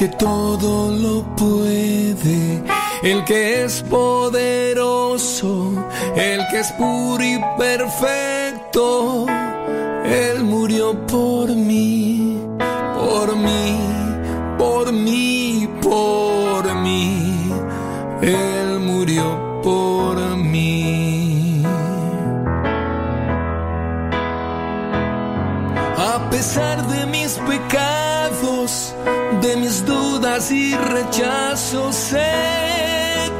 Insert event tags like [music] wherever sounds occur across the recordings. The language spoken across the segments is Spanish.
que todo lo puede, el que es poderoso, el que es puro y perfecto. Él murió por mí, por mí, por mí, por mí. Él murió por mí. A pesar de mis pecados, dudas y rechazos, sé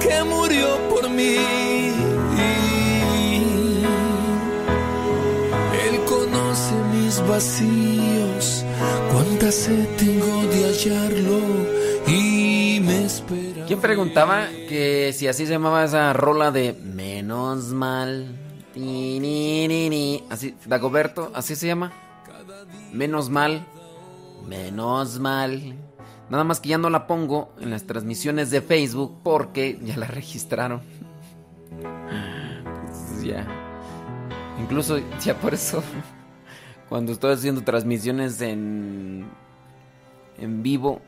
que murió por mí. Él conoce mis vacíos, cuánta sed tengo de hallarlo y me espera. ¿Quién preguntaba que si así se llamaba esa rola de Menos mal? Ni, ni, ni. Así, Dagoberto, así se llama. Menos mal. Menos mal. Nada más que ya no la pongo en las transmisiones de Facebook porque ya la [laughs] registraron. Ya. Incluso ya por eso [laughs] cuando estoy haciendo transmisiones en en vivo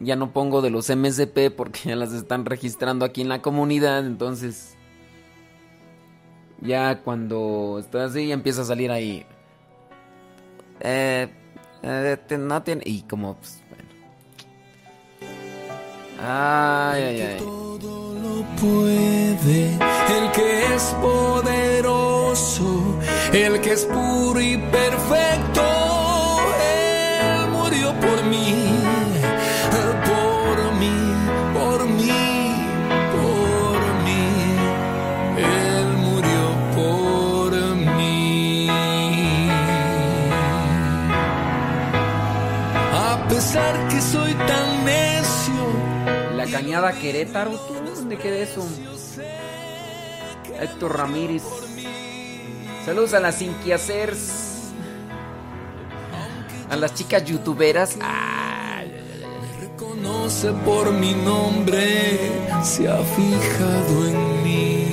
ya no pongo de los MSP porque ya las están registrando aquí en la comunidad, entonces ya cuando estoy así ya empieza a salir ahí eh, eh, no tiene y como pues, Ay, ay, ay. lo puede, el que es poderoso, el que es puro y perfecto. Querétaro, ¿tú dónde queda eso? Héctor Ramírez. Saludos a las inquiacers. A las chicas youtuberas. Ay, Conoce por mi nombre, se ha fijado en mí.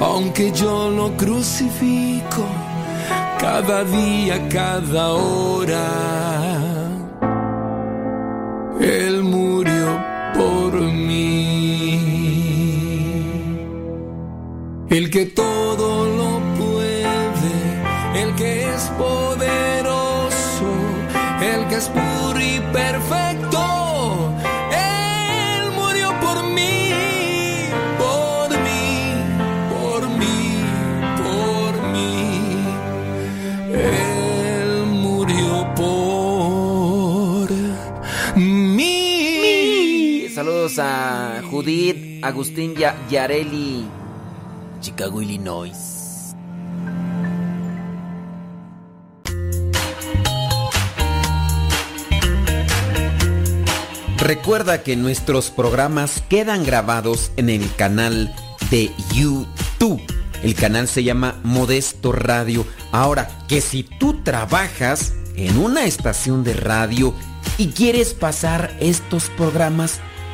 Aunque yo lo crucifico cada día, cada hora, Él murió por mí. El que todo A Judith, Agustín Ya- Yareli, Chicago, Illinois. Recuerda que nuestros programas quedan grabados en el canal de YouTube. El canal se llama Modesto Radio. Ahora, que si tú trabajas en una estación de radio y quieres pasar estos programas,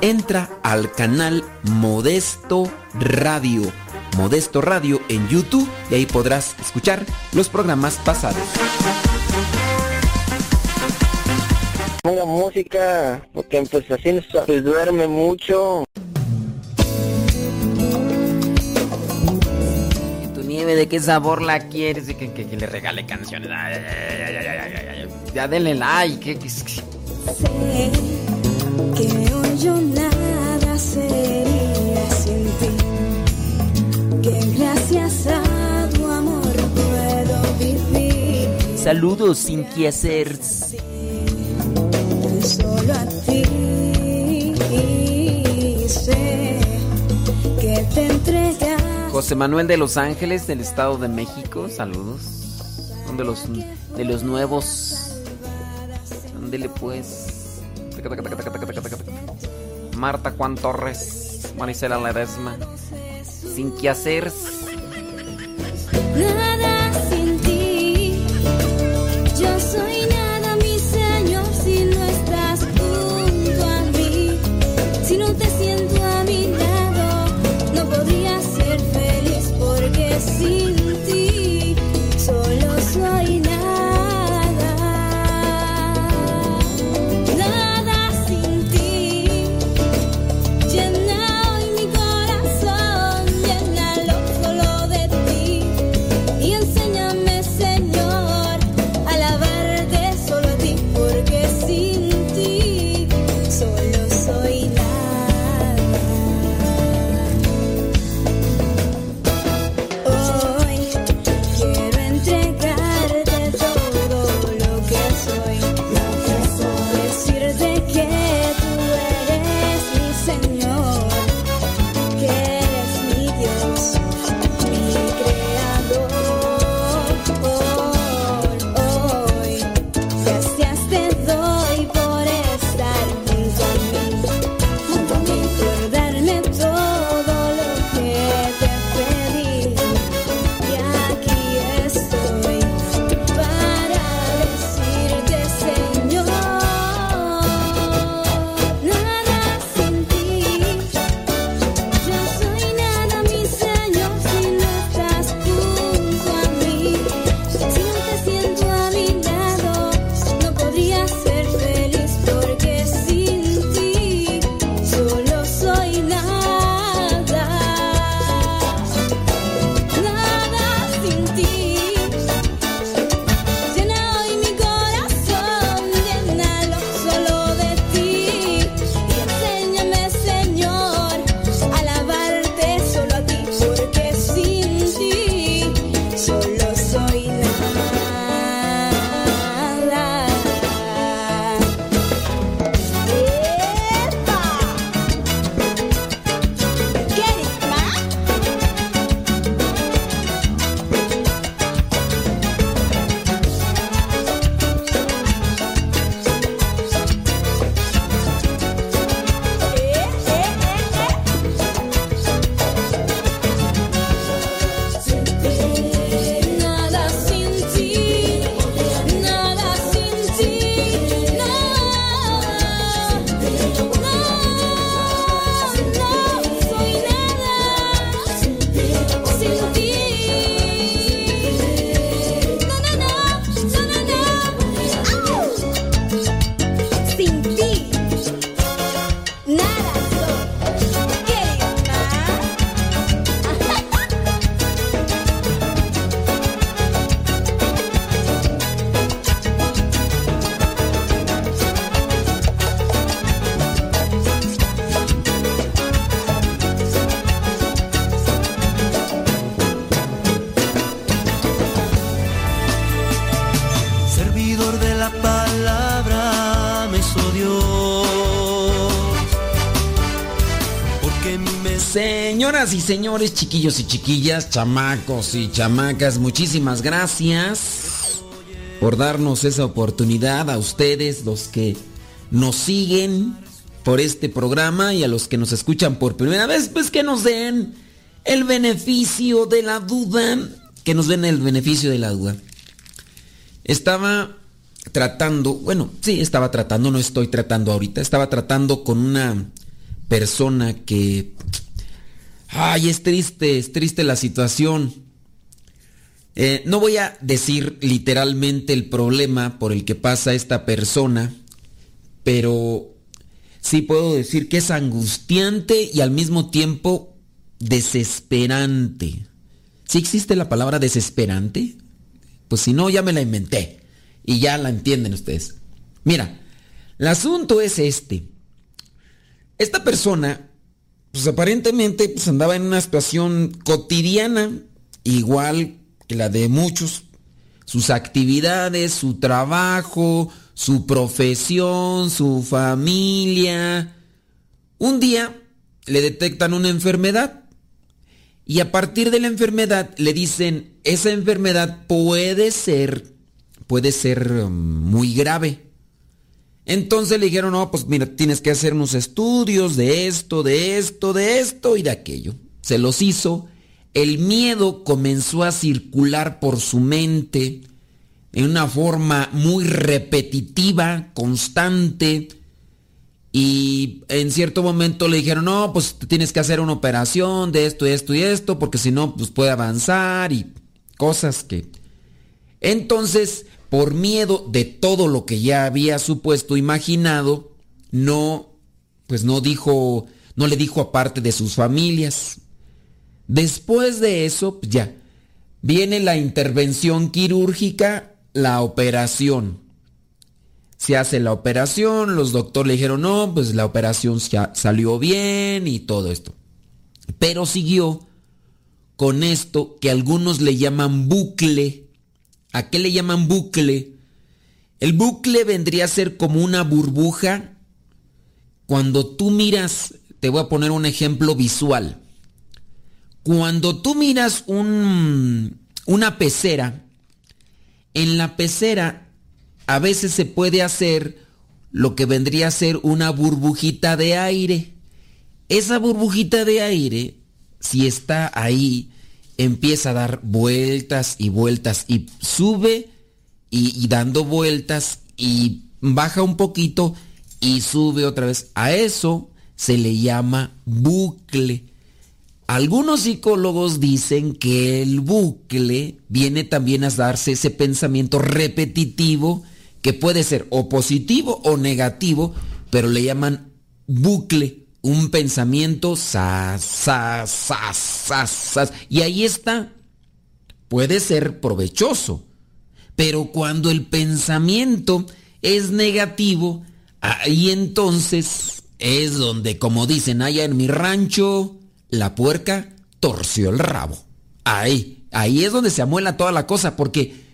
entra al canal Modesto Radio. Modesto Radio en YouTube y ahí podrás escuchar los programas pasados. Ponga música, porque pues así no se pues, duerme mucho. ¿Tu nieve de qué sabor la quieres? Y que, que- que le regale canciones. Ay, ay, ay, ay, ay, ay, ay. Ya denle like. que- que- Sé que hoy yo nada sería sin ti. Que gracias a tu amor puedo vivir. Saludos sin que hacer. Solo a ti sé que te entregas. José Manuel de Los Ángeles, del Estado de México. Saludos. Son de los, de los nuevos. Ándele pues. Marta Juan Torres, Marisela Ledesma. Sin que. Nada sin ti. Yo soy nada, mi Señor, si no estás junto a mí. Si no te siento a mi lado, no podría ser feliz porque sin señores, chiquillos y chiquillas, chamacos y chamacas, muchísimas gracias por darnos esa oportunidad a ustedes, los que nos siguen por este programa y a los que nos escuchan por primera vez, pues que nos den el beneficio de la duda, que nos den el beneficio de la duda. Estaba tratando, bueno, sí, estaba tratando, no estoy tratando ahorita, estaba tratando con una persona que... Ay, es triste, es triste la situación. Eh, no voy a decir literalmente el problema por el que pasa esta persona, pero sí puedo decir que es angustiante y al mismo tiempo desesperante. ¿Sí existe la palabra desesperante? Pues si no, ya me la inventé. Y ya la entienden ustedes. Mira, el asunto es este. Esta persona, pues aparentemente pues andaba en una situación cotidiana, igual que la de muchos. Sus actividades, su trabajo, su profesión, su familia. Un día le detectan una enfermedad. Y a partir de la enfermedad le dicen, esa enfermedad puede ser, puede ser um, muy grave. Entonces le dijeron, no, pues mira, tienes que hacer unos estudios de esto, de esto, de esto y de aquello. Se los hizo. El miedo comenzó a circular por su mente en una forma muy repetitiva, constante. Y en cierto momento le dijeron, no, pues tienes que hacer una operación de esto, esto y esto, porque si no, pues puede avanzar y cosas que... Entonces, por miedo de todo lo que ya había supuesto, imaginado, no, pues no dijo, no le dijo aparte de sus familias. Después de eso, pues ya, viene la intervención quirúrgica, la operación. Se hace la operación, los doctores le dijeron, no, pues la operación salió bien y todo esto. Pero siguió con esto que algunos le llaman bucle. ¿A qué le llaman bucle? El bucle vendría a ser como una burbuja. Cuando tú miras, te voy a poner un ejemplo visual. Cuando tú miras un, una pecera, en la pecera a veces se puede hacer lo que vendría a ser una burbujita de aire. Esa burbujita de aire, si está ahí, empieza a dar vueltas y vueltas y sube y, dando vueltas y baja un poquito y sube otra vez. A eso se le llama bucle. Algunos psicólogos dicen que el bucle viene también a darse ese pensamiento repetitivo que puede ser o positivo o negativo, pero le llaman bucle, un pensamiento sa, sa, sa, sa, sa, y ahí está. Puede ser provechoso, pero cuando el pensamiento es negativo, ahí entonces es donde, como dicen allá en mi rancho, la puerca torció el rabo. Ahí, ahí es donde se amuela toda la cosa, porque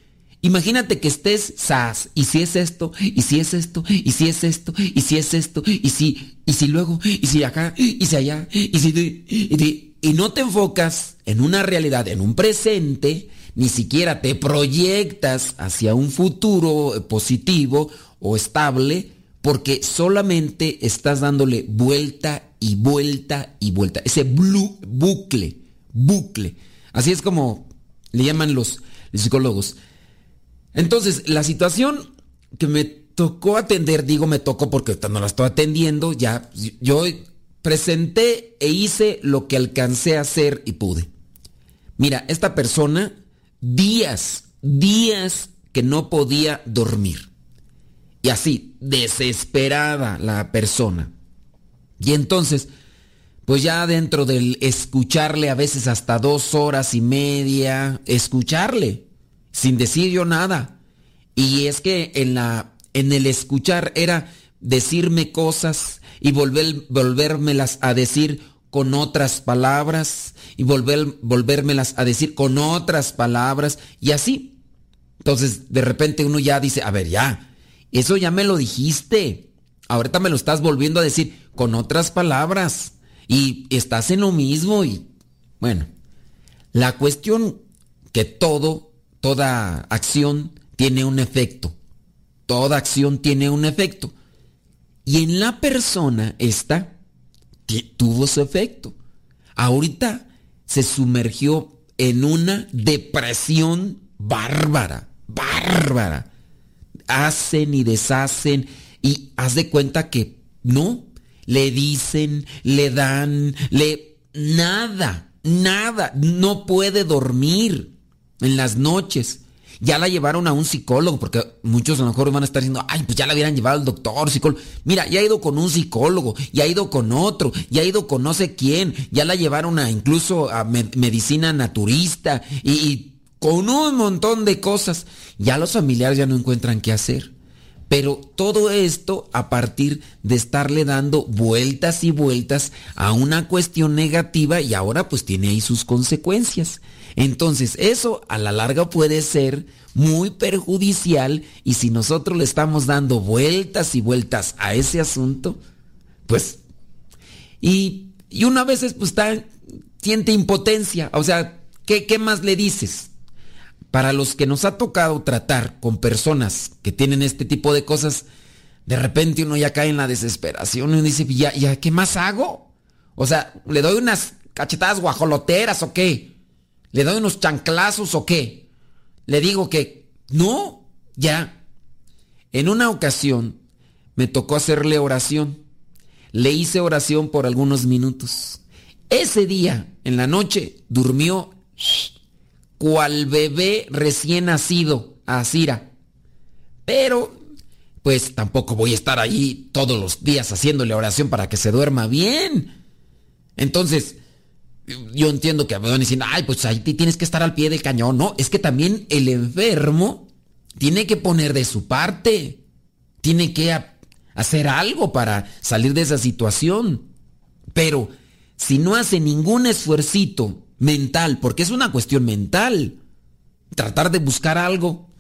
imagínate que estés sas, y si es esto, y si es esto, y si es esto, y si es esto, y si, y si luego, y si acá, y si allá, y si, y, y no te enfocas en una realidad, en un presente, ni siquiera te proyectas hacia un futuro positivo o estable, porque solamente estás dándole vuelta y vuelta y vuelta. Ese blu, bucle, bucle. Así es como le llaman los psicólogos. Entonces, la situación que me tocó atender, digo me tocó porque no la estoy atendiendo, ya yo presenté e hice lo que alcancé a hacer y pude. Mira, esta persona, días, días que no podía dormir. Y así, desesperada la persona. Y entonces, pues ya dentro del escucharle a veces hasta dos horas y media, escucharle, sin decir yo nada. Y es que en la, en el escuchar era decirme cosas y volver, volvérmelas a decir con otras palabras y volver, volvérmelas a decir con otras palabras y así. Entonces, de repente uno ya dice, a ver, ya, eso ya me lo dijiste. Ahorita me lo estás volviendo a decir con otras palabras. Y estás en lo mismo y bueno, la cuestión que todo, toda acción tiene un efecto. Toda acción tiene un efecto. Y en la persona esta tuvo su efecto. Ahorita se sumergió en una depresión bárbara, bárbara hacen y deshacen y haz de cuenta que no, le dicen, le dan, le... nada, nada, no puede dormir en las noches. Ya la llevaron a un psicólogo, porque muchos a lo mejor van a estar diciendo, ay, pues ya la hubieran llevado al doctor, psicólogo. Mira, ya ha ido con un psicólogo, ya ha ido con otro, ya ha ido con no sé quién, ya la llevaron a incluso a medicina naturista y, y con un montón de cosas. Ya los familiares ya no encuentran qué hacer. Pero todo esto a partir de estarle dando vueltas y vueltas a una cuestión negativa y ahora pues tiene ahí sus consecuencias. Entonces eso a la larga puede ser muy perjudicial y si nosotros le estamos dando vueltas y vueltas a ese asunto, pues... Y, y una vez pues está, siente impotencia, o sea, ¿qué, ¿qué más le dices? Para los que nos ha tocado tratar con personas que tienen este tipo de cosas, de repente uno ya cae en la desesperación y uno dice, ¿ya, ya qué más hago? O sea, ¿le doy unas cachetadas guajoloteras o qué? ¿Le doy unos chanclazos o qué? Le digo que, no, ya. En una ocasión me tocó hacerle oración. Le hice oración por algunos minutos. Ese día, en la noche, durmió cual bebé recién nacido, a. Pero, pues tampoco voy a estar allí todos los días haciéndole oración para que se duerma bien. Entonces, yo entiendo que me van decir, ay, pues ahí tienes que estar al pie del cañón. No, es que también el enfermo tiene que poner de su parte. Tiene que hacer algo para salir de esa situación. Pero si no hace ningún esfuercito mental, porque es una cuestión mental, tratar de buscar algo,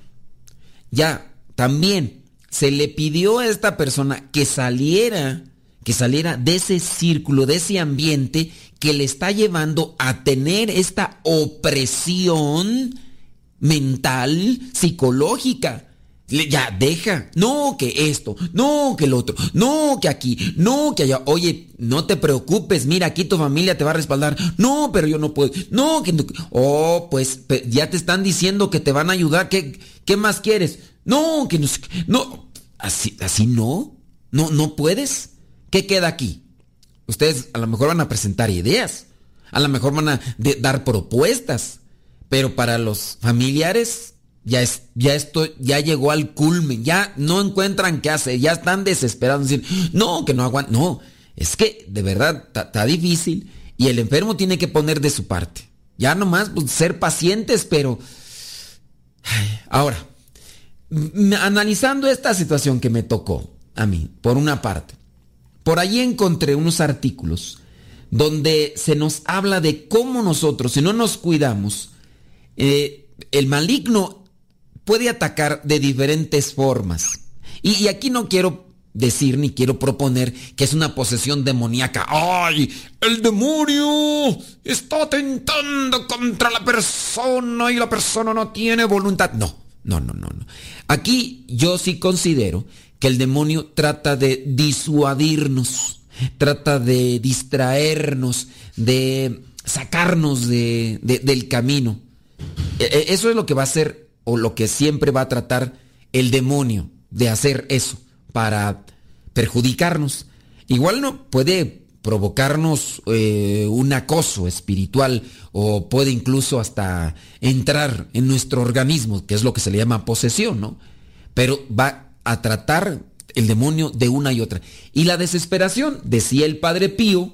ya también se le pidió a esta persona que saliera, que saliera de ese círculo, de ese ambiente que le está llevando a tener esta opresión mental, psicológica. Ya, deja. No, que esto. No, que el otro. No, que aquí. No, que allá. Oye, no te preocupes. Mira, aquí tu familia te va a respaldar. No, pero yo no puedo. No, que no. Oh, pues ya te están diciendo que te van a ayudar. ¿Qué, qué más quieres? No, que no. No. Así, así no. No, no puedes. ¿Qué queda aquí? Ustedes a lo mejor van a presentar ideas. A lo mejor van a dar propuestas. Pero para los familiares ya, es, ya esto ya llegó al culmen, ya no encuentran qué hacer, ya están desesperados, decir, no, que no aguantan, no, es que de verdad está difícil y el enfermo tiene que poner de su parte. Ya nomás pues, ser pacientes, pero... ahora, analizando esta situación que me tocó a mí, por una parte, por allí encontré unos artículos donde se nos habla de cómo nosotros, si no nos cuidamos, eh, el maligno puede atacar de diferentes formas. Y, aquí no quiero decir ni quiero proponer que es una posesión demoníaca. ¡Ay! El demonio está tentando contra la persona y la persona no tiene voluntad. No, no, no, no, no. Aquí yo sí considero que el demonio trata de disuadirnos, trata de distraernos, de sacarnos de, del camino. E, e, eso es lo que va a hacer o lo que siempre va a tratar el demonio de hacer eso para perjudicarnos. Igual no puede provocarnos eh, un acoso espiritual o puede incluso hasta entrar en nuestro organismo, que es lo que se le llama posesión, ¿no? Pero va a tratar el demonio de una y otra. Y la desesperación, decía el padre Pío,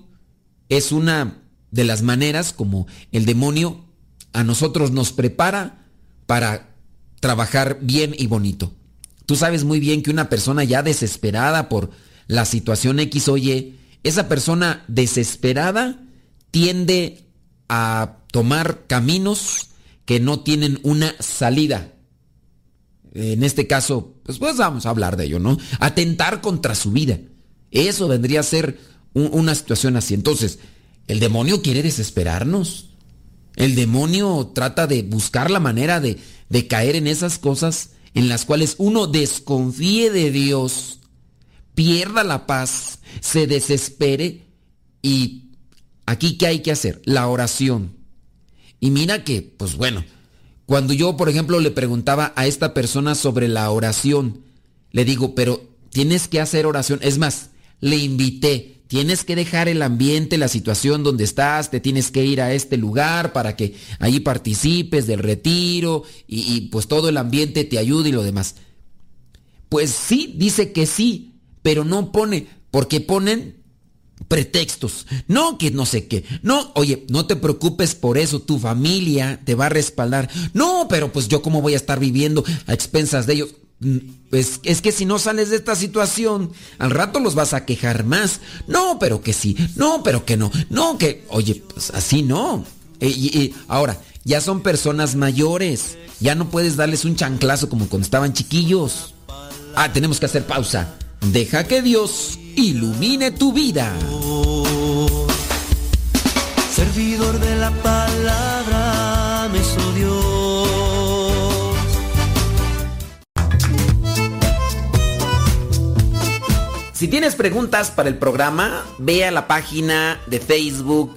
es una de las maneras como el demonio a nosotros nos prepara para trabajar bien y bonito. Tú sabes muy bien que una persona ya desesperada por la situación X o Y, esa persona desesperada tiende a tomar caminos que no tienen una salida. En este caso, pues, pues vamos a hablar de ello, ¿no? Atentar contra su vida. Eso vendría a ser una situación así. Entonces, el demonio quiere desesperarnos. El demonio trata de buscar la manera de, de caer en esas cosas en las cuales uno desconfíe de Dios, pierda la paz, se desespere y aquí qué hay que hacer? La oración. Y mira que, pues bueno, cuando yo, por ejemplo, le preguntaba a esta persona sobre la oración, le digo, pero tienes que hacer oración. Es más, le invité, Tienes que dejar el ambiente, la situación donde estás, te tienes que ir a este lugar para que ahí participes del retiro y, pues todo el ambiente te ayude y lo demás. Pues sí, dice que sí, pero no pone, porque ponen pretextos. No, que no sé qué. No, oye, no te preocupes por eso, tu familia te va a respaldar. No, pero pues yo cómo voy a estar viviendo a expensas de ellos. Pues es que si no sales de esta situación, al rato los vas a quejar más. No, pero que sí. No, pero que no. No, que, oye, pues así no. E, y, ahora, ya son personas mayores. Ya no puedes darles un chanclazo como cuando estaban chiquillos. Ah, tenemos que hacer pausa. Deja que Dios ilumine tu vida. Servidor de la palabra, me Si tienes preguntas para el programa, ve a la página de Facebook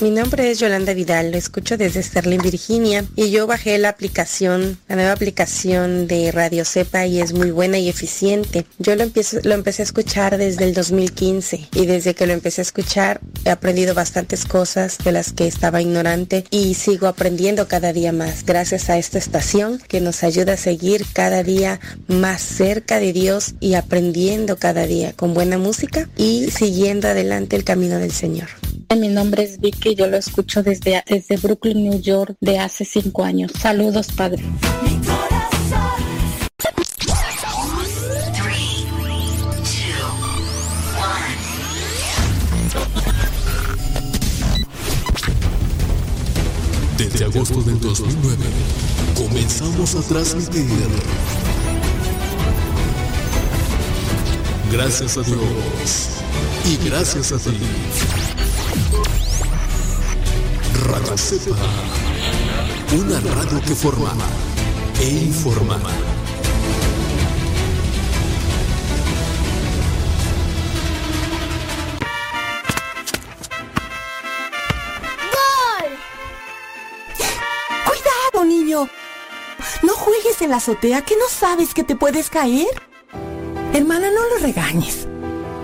Mi nombre es Yolanda Vidal, lo escucho desde Sterling, Virginia, y yo bajé la aplicación, la nueva aplicación de Radio Cepa y es muy buena y eficiente. Yo lo, empiezo, lo empecé a escuchar desde el 2015 y desde que lo empecé a escuchar he aprendido bastantes cosas de las que estaba ignorante y sigo aprendiendo cada día más gracias a esta estación que nos ayuda a seguir cada día más cerca de Dios y aprendiendo cada día con buena música y siguiendo adelante el camino del Señor. Mi nombre es Vicky, yo lo escucho desde, desde Brooklyn, New York, de hace cinco años. Saludos, padre. Desde agosto del 2009 comenzamos a transmitir. Gracias a Dios y gracias a ti. Radio Cepa, una radio que formaba e informaba. ¡Cuidado, niño! No juegues en la azotea que no sabes que te puedes caer. Hermana, no lo regañes.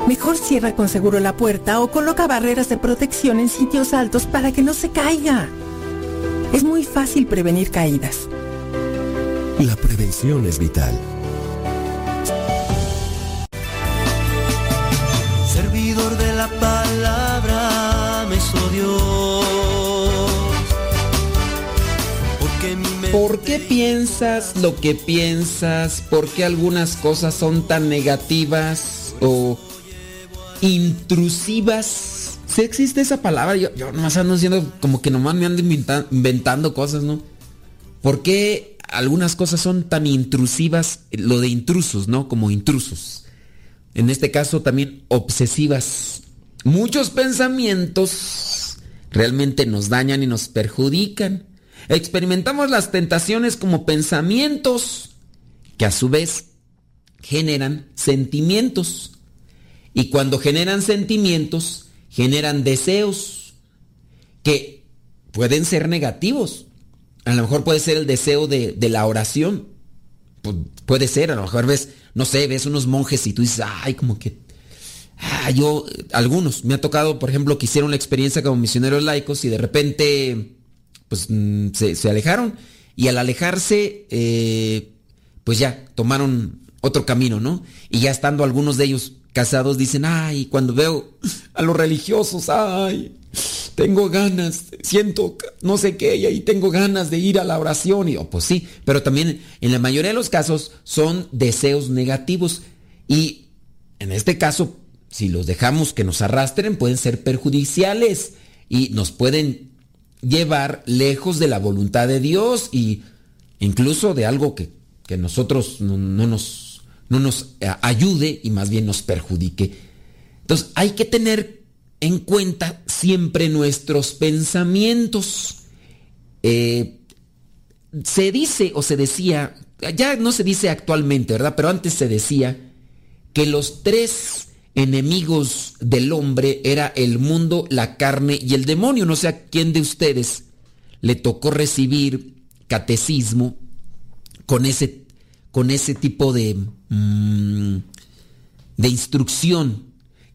Mejor cierra con seguro la puerta o coloca barreras de protección en sitios altos para que no se caiga. Es muy fácil prevenir caídas. La prevención es vital. Servidor de la palabra me ¿Por qué piensas lo que piensas? ¿Por qué algunas cosas son tan negativas o intrusivas? Si existe esa palabra, yo, yo nomás ando diciendo como que nomás me ando inventa- inventando cosas, ¿no? ¿Por qué algunas cosas son tan intrusivas? Lo de intrusos, ¿no? Como intrusos. En este caso también obsesivas. Muchos pensamientos realmente nos dañan y nos perjudican. Experimentamos las tentaciones como pensamientos que a su vez generan sentimientos. Y cuando generan sentimientos, generan deseos que pueden ser negativos. A lo mejor puede ser el deseo de, de la oración. Pu- puede ser, a lo mejor ves, no sé, ves unos monjes y tú dices, ay, como que... Ah, yo, algunos, me ha tocado, por ejemplo, que hicieron la experiencia como misioneros laicos y de repente, pues, mm, se, se alejaron. Y al alejarse, eh, pues ya, tomaron otro camino, ¿no? Y ya estando algunos de ellos casados, dicen, ay, cuando veo a los religiosos, ay, tengo ganas, siento no sé qué, y ahí tengo ganas de ir a la oración. Y yo, pues sí, pero también en la mayoría de los casos son deseos negativos. Y en este caso, si los dejamos que nos arrastren, pueden ser perjudiciales y nos pueden llevar lejos de la voluntad de Dios y incluso de algo que, que nosotros no, no nos, no nos eh, ayude y más bien nos perjudique. Entonces hay que tener en cuenta siempre nuestros pensamientos. Eh, se dice o se decía, ya no se dice actualmente, ¿verdad? Pero antes se decía que los tres enemigos del hombre era el mundo, la carne y el demonio. No sé a quién de ustedes le tocó recibir catecismo con ese, con ese tipo de, mm, de instrucción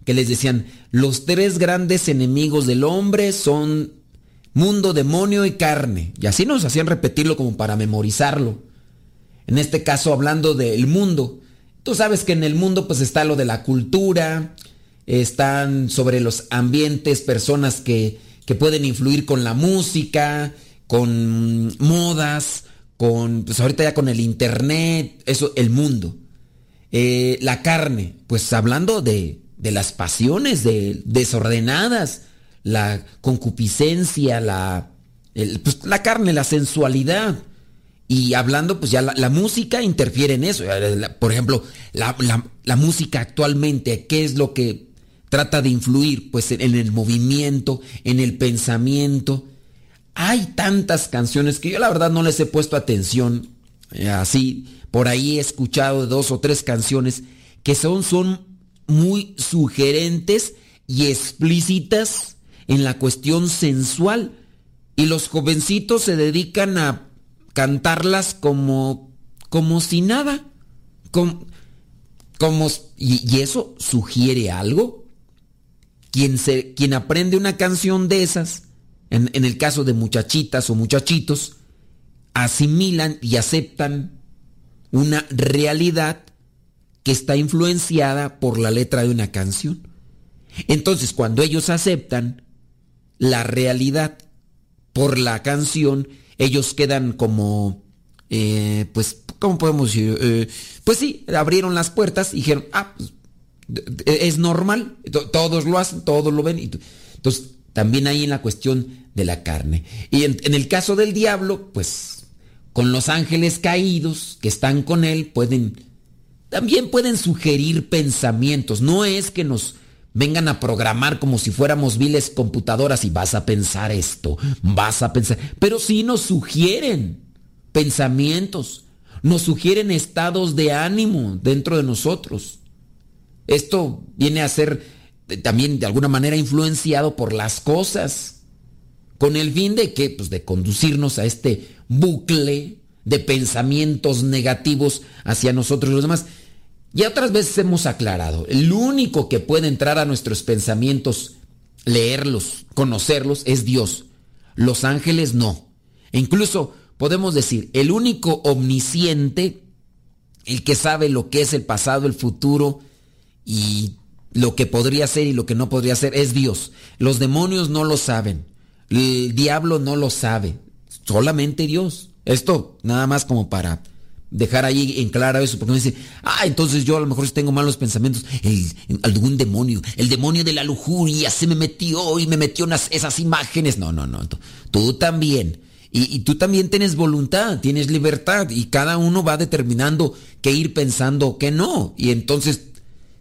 que les decían, los tres grandes enemigos del hombre son mundo, demonio y carne. Y así nos hacían repetirlo como para memorizarlo. En este caso hablando del mundo. Tú sabes que en el mundo pues está lo de la cultura, están sobre los ambientes personas que, que pueden influir con la música, con modas, con, pues ahorita ya con el internet, eso, el mundo. Eh, la carne, pues hablando de, de las pasiones de, desordenadas, la concupiscencia, la, el, pues, la carne, la sensualidad. Y hablando, pues ya la, música interfiere en eso. La- Por ejemplo, la, la- música actualmente, ¿qué es lo que trata de influir? Pues en el movimiento, en el pensamiento. Hay tantas canciones que yo la verdad no les he puesto atención. eh, así, por ahí he escuchado dos o tres canciones que son, muy sugerentes y explícitas en la cuestión sensual. Y los jovencitos se dedican a cantarlas como, como si nada. Como, y, y eso sugiere algo. Quien, se, quien aprende una canción de esas, en, el caso de muchachitas o muchachitos, asimilan y aceptan una realidad que está influenciada por la letra de una canción. Entonces, cuando ellos aceptan la realidad por la canción, ellos quedan como, eh, pues, ¿cómo podemos decir? Eh, pues sí, abrieron las puertas y dijeron, ah, pues, es normal, to- todos lo hacen, todos lo ven. Entonces, también hay en la cuestión de la carne. Y en, en el caso del diablo, pues, con los ángeles caídos que están con él, pueden, también pueden sugerir pensamientos. No es que nos vengan a programar como si fuéramos viles computadoras y vas a pensar esto, vas a pensar, pero sí nos sugieren pensamientos, nos sugieren estados de ánimo dentro de nosotros. Esto viene a ser también de alguna manera influenciado por las cosas, con el fin de que, pues de conducirnos a este bucle de pensamientos negativos hacia nosotros y los demás. Ya otras veces hemos aclarado, el único que puede entrar a nuestros pensamientos, leerlos, conocerlos, es Dios. Los ángeles no. E incluso podemos decir, el único omnisciente, el que sabe lo que es el pasado, el futuro y lo que podría ser y lo que no podría ser, es Dios. Los demonios no lo saben. El diablo no lo sabe. Solamente Dios. Esto nada más como para dejar ahí en claro eso, porque uno dice, ah, entonces yo a lo mejor tengo malos pensamientos, algún demonio, el demonio de la lujuria se me metió y me metió unas, esas imágenes. No, no, no, tú, tú también. Y, y tú también tienes voluntad, tienes libertad y cada uno va determinando qué ir pensando, qué no. Y entonces,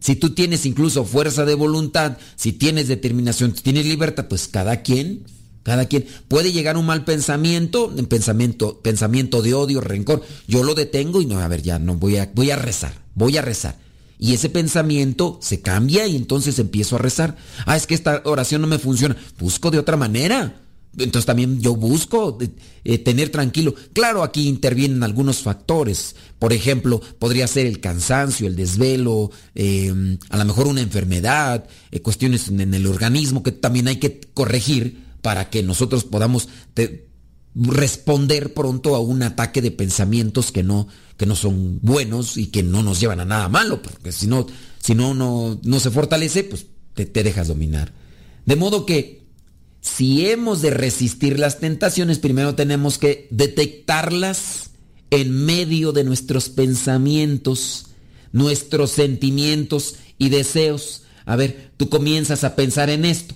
si tú tienes incluso fuerza de voluntad, si tienes determinación, tienes libertad, pues cada quien cada quien puede llegar un mal pensamiento, un pensamiento, pensamiento de odio, rencor. Yo lo detengo y no, a ver, ya no voy a, voy a rezar, voy a rezar. Y ese pensamiento se cambia y entonces empiezo a rezar. Ah, es que esta oración no me funciona. Busco de otra manera. Entonces también yo busco eh, tener tranquilo. Claro, aquí intervienen algunos factores. Por ejemplo, podría ser el cansancio, el desvelo, eh, a lo mejor una enfermedad, eh, cuestiones en, el organismo que también hay que corregir para que nosotros podamos responder pronto a un ataque de pensamientos que no, que no son buenos y que no nos llevan a nada malo, porque si no, si no, no, no se fortalece, pues te dejas dominar. De modo que si hemos de resistir las tentaciones, primero tenemos que detectarlas en medio de nuestros pensamientos, nuestros sentimientos y deseos. A ver, tú comienzas a pensar en esto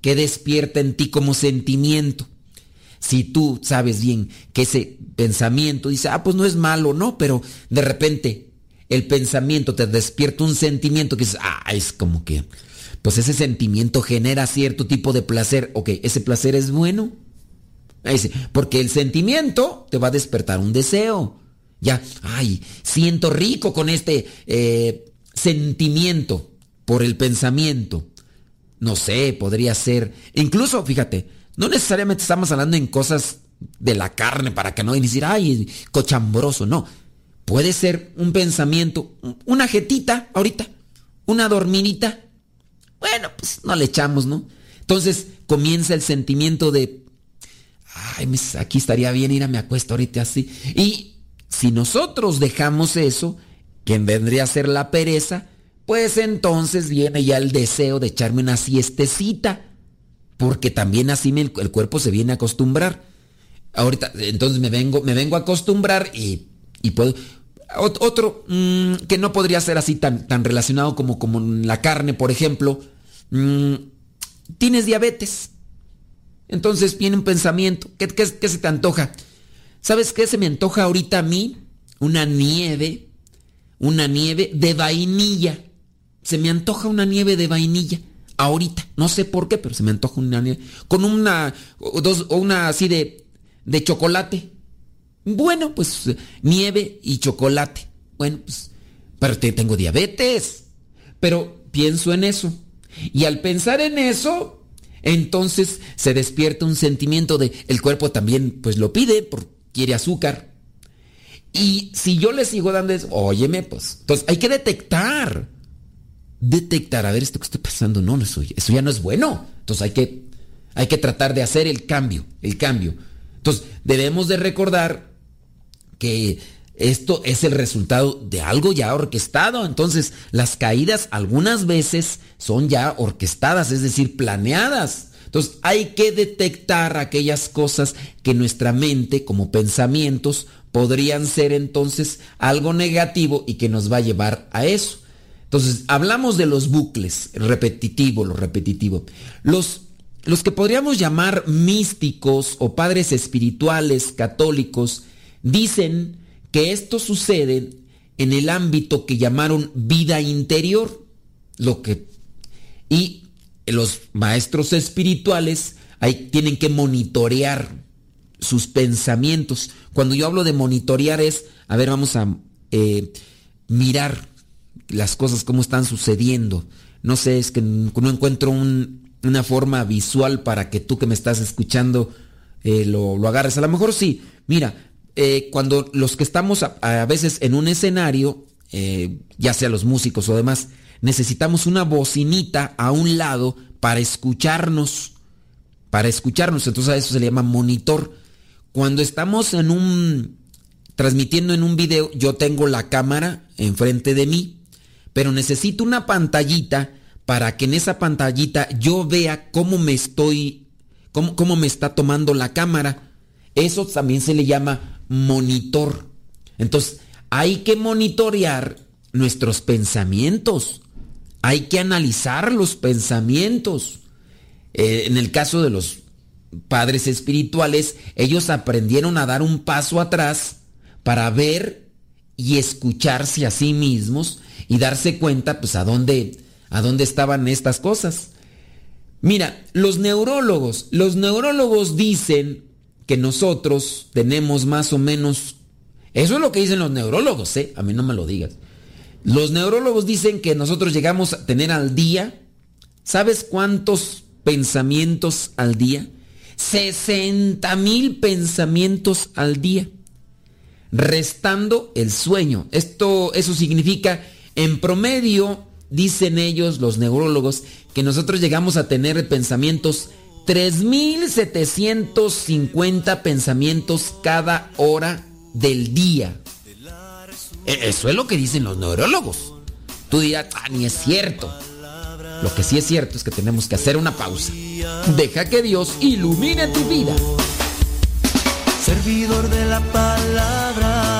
que despierta en ti como sentimiento. Si tú sabes bien que ese pensamiento dice, ah, pues no es malo, no, pero de repente el pensamiento te despierta un sentimiento que dices, ah, es como que, pues ese sentimiento genera cierto tipo de placer. Ok, ese placer es bueno. Porque el sentimiento te va a despertar un deseo. Ya, ay, siento rico con este eh, sentimiento por el pensamiento no sé, podría ser. Incluso, fíjate, no necesariamente estamos hablando en cosas de la carne para que no decir, ay, cochambroso, no. Puede ser un pensamiento, una jetita ahorita, una dorminita. Bueno, pues no le echamos, ¿no? Entonces comienza el sentimiento de, ay, aquí estaría bien ir a mi acuesto ahorita así. Y si nosotros dejamos eso, que vendría a ser la pereza, pues entonces viene ya el deseo de echarme una siestecita, porque también así el cuerpo se viene a acostumbrar. Ahorita, entonces me vengo, me vengo a acostumbrar y, y puedo... Ot- otro mm, que no podría ser así tan, tan relacionado como, como la carne, por ejemplo. mm, tienes diabetes. Entonces viene un pensamiento. ¿Qué, qué- qué se te antoja? ¿Sabes qué se me antoja ahorita a mí? Una nieve. Una nieve de vainilla. Se me antoja una nieve de vainilla. Ahorita. No sé por qué, pero se me antoja una nieve. Con una. O dos, o una así de. de chocolate. Bueno, pues nieve y chocolate. Bueno, pues. Pero te- tengo diabetes. Pero pienso en eso. Y al pensar en eso, entonces se despierta un sentimiento de el cuerpo también pues lo pide, porque quiere azúcar. Y si yo le sigo dando eso, óyeme, pues. Entonces hay que detectar. Detectar, a ver esto que estoy pensando, no, no eso, eso ya no es bueno. Entonces hay que, hay que tratar de hacer el cambio, el cambio. Entonces debemos de recordar que esto es el resultado de algo ya orquestado. Entonces, las caídas algunas veces son ya orquestadas, es decir, planeadas. Entonces, hay que detectar aquellas cosas que nuestra mente, como pensamientos, podrían ser entonces algo negativo y que nos va a llevar a eso. Entonces, hablamos de los bucles, repetitivo, lo repetitivo. Los, los que podríamos llamar místicos o padres espirituales católicos dicen que esto sucede en el ámbito que llamaron vida interior, lo que y los maestros espirituales ahí tienen que monitorear sus pensamientos. Cuando yo hablo de monitorear es, a ver, vamos a eh, mirar las cosas cómo están sucediendo. No sé, es que no encuentro un- una forma visual para que tú que me estás escuchando eh, lo, lo agarres. A lo mejor sí. Mira, eh, cuando los que estamos a, veces en un escenario, eh, ya sea los músicos o demás, necesitamos una bocinita a un lado para escucharnos. Para escucharnos. Entonces a eso se le llama monitor. Cuando estamos en un transmitiendo en un video, yo tengo la cámara enfrente de mí, pero necesito una pantallita para que en esa pantallita yo vea cómo me estoy, cómo, cómo me está tomando la cámara. Eso también se le llama monitor. Entonces, hay que monitorear nuestros pensamientos. Hay que analizar los pensamientos. Eh, en el caso de los padres espirituales, ellos aprendieron a dar un paso atrás para ver y escucharse a sí mismos y darse cuenta pues a dónde a dónde estaban estas cosas. Mira, los neurólogos, los neurólogos dicen que nosotros tenemos más o menos eso es lo que dicen los neurólogos, ¿eh? A mí no me lo digas. Los neurólogos dicen que nosotros llegamos a tener al día, ¿sabes cuántos pensamientos al día? 60 mil pensamientos al día, restando el sueño. Esto, eso significa, en promedio, dicen ellos, los neurólogos, que nosotros llegamos a tener pensamientos 3.750 pensamientos cada hora del día. E- Eso es lo que dicen los neurólogos. Tú dirás, ah, ni es cierto. Lo que sí es cierto es que tenemos que hacer una pausa. Deja que Dios ilumine tu vida. Servidor de la palabra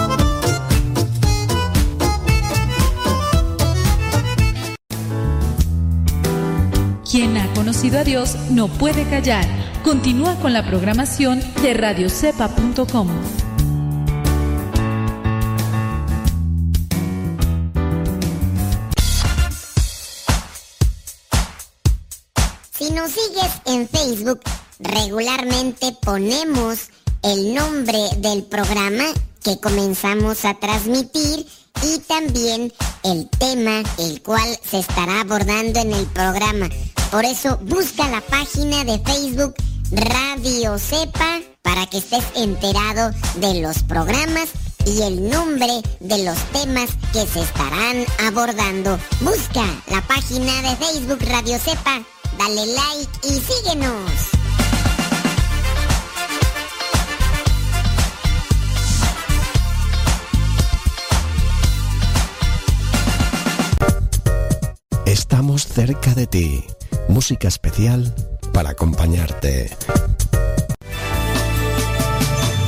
Quien ha conocido a Dios no puede callar. Continúa con la programación de radiocepa.com. Si nos sigues en Facebook, regularmente ponemos el nombre del programa que comenzamos a transmitir y también el tema el cual se estará abordando en el programa. Por eso busca la página de Facebook Radio Cepa para que estés enterado de los programas y el nombre de los temas que se estarán abordando. Busca la página de Facebook Radio Cepa, dale like y síguenos. Estamos cerca de ti. Música especial para acompañarte.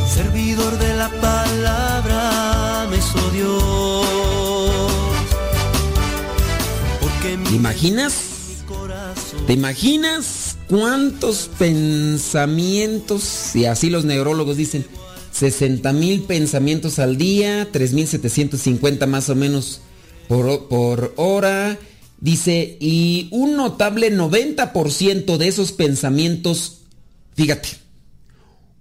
Servidor de la palabra me Dios. ¿Te imaginas? ¿Te imaginas cuántos pensamientos, y así los neurólogos dicen, 60 mil pensamientos al día, 3.750 más o menos por, por hora? Dice, y un notable 90% de esos pensamientos, fíjate,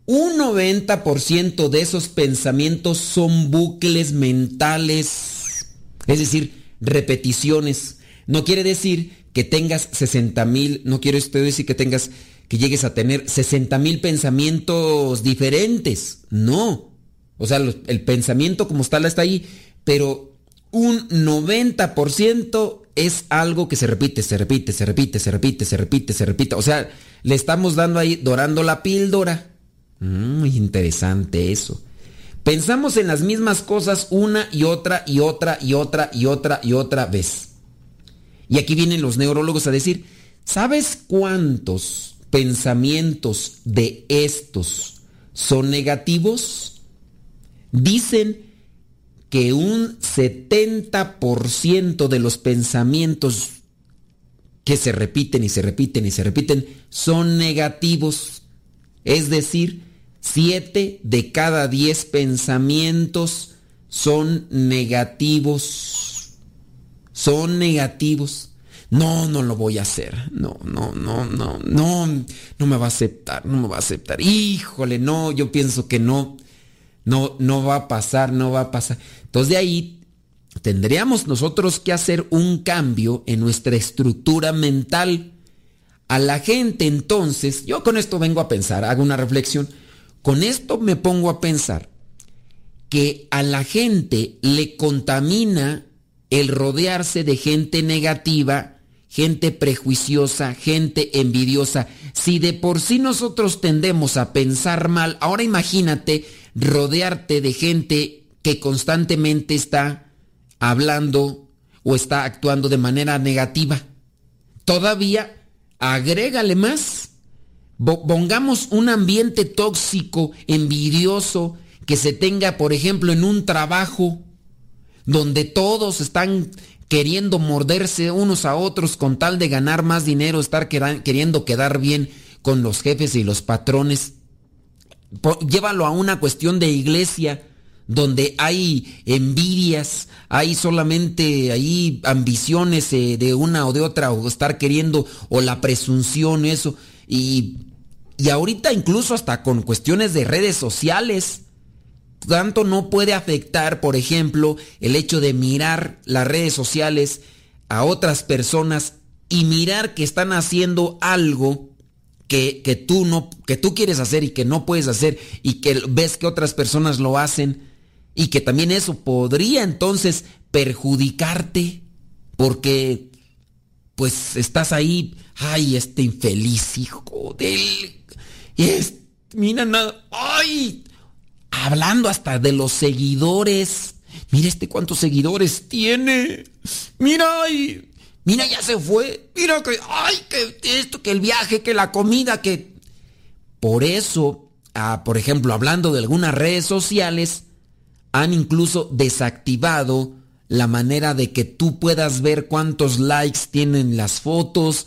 un 90% de esos pensamientos son bucles mentales, es decir, repeticiones. No quiere decir que tengas 60 mil, no quiero esto decir que tengas, que llegues a tener 60 mil pensamientos diferentes. No. O sea, el pensamiento como tal está ahí, pero un 90% es algo que se repite, se repite, se repite, se repite, se repite, se repite. O sea, le estamos dando ahí, dorando la píldora. Mm, Muy interesante eso. Pensamos en las mismas cosas una y otra y otra y otra y otra y otra vez. Y aquí vienen los neurólogos a decir, ¿sabes cuántos pensamientos de estos son negativos? Dicen que un 70% de los pensamientos que se repiten y se repiten y se repiten son negativos. Es decir, 7 de cada 10 pensamientos son negativos. Son negativos. No, no lo voy a hacer. No, no, no, no, no, no me va a aceptar, no me va a aceptar. Híjole, no, yo pienso que no, no, no va a pasar, no va a pasar. Entonces de ahí tendríamos nosotros que hacer un cambio en nuestra estructura mental. A la gente entonces, yo con esto vengo a pensar, hago una reflexión, con esto me pongo a pensar que a la gente le contamina el rodearse de gente negativa, gente prejuiciosa, gente envidiosa. Si de por sí nosotros tendemos a pensar mal, ahora imagínate rodearte de gente que constantemente está hablando o está actuando de manera negativa. Todavía agrégale más. Pongamos un ambiente tóxico, envidioso, que se tenga, por ejemplo, en un trabajo donde todos están queriendo morderse unos a otros con tal de ganar más dinero, estar queriendo quedar bien con los jefes y los patrones. Llévalo a una cuestión de iglesia donde hay envidias, hay solamente ahí ambiciones eh, de una o de otra o estar queriendo o la presunción eso. Y y ahorita incluso hasta con cuestiones de redes sociales tanto no puede afectar, por ejemplo, el hecho de mirar las redes sociales a otras personas y mirar que están haciendo algo que, que tú no, que tú quieres hacer y que no puedes hacer y que ves que otras personas lo hacen y que también eso podría entonces perjudicarte porque pues estás ahí, ay, este infeliz hijo del... Es, mira nada, ay, hablando hasta de los seguidores. Mira este cuántos seguidores tiene. Mira, ay, mira ya se fue. Mira que, ay, que esto, que el viaje, que la comida, que... Por eso, ah, por ejemplo, hablando de algunas redes sociales, han incluso desactivado la manera de que tú puedas ver cuántos likes tienen las fotos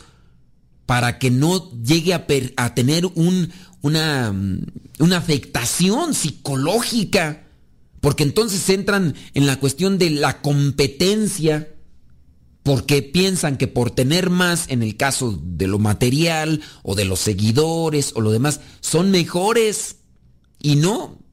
para que no llegue a, tener un, una, mm, una afectación psicológica. Porque entonces entran en la cuestión de la competencia. Porque piensan que por tener más, en el caso de lo material o de los seguidores o lo demás, son mejores. Y no.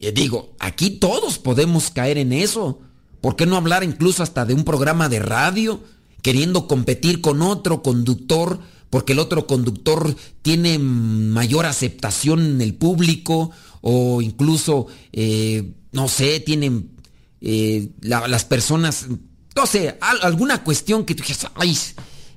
Y digo, aquí todos podemos caer en eso. ¿Por qué no hablar incluso hasta de un programa de radio? Queriendo competir con otro conductor porque el otro conductor tiene mayor aceptación en el público o incluso, eh, no sé, tienen eh, la- las personas, no sé, al- alguna cuestión que tú dices, ay,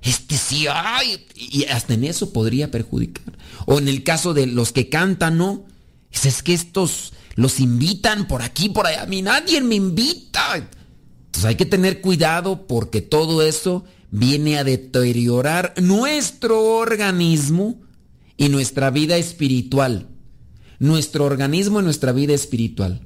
este sí, ay, y hasta en eso podría perjudicar. O en el caso de los que cantan, ¿no? Es que estos los invitan por aquí, por allá, a mí nadie me invita. Entonces hay que tener cuidado porque todo eso viene a deteriorar nuestro organismo y nuestra vida espiritual. Nuestro organismo y nuestra vida espiritual.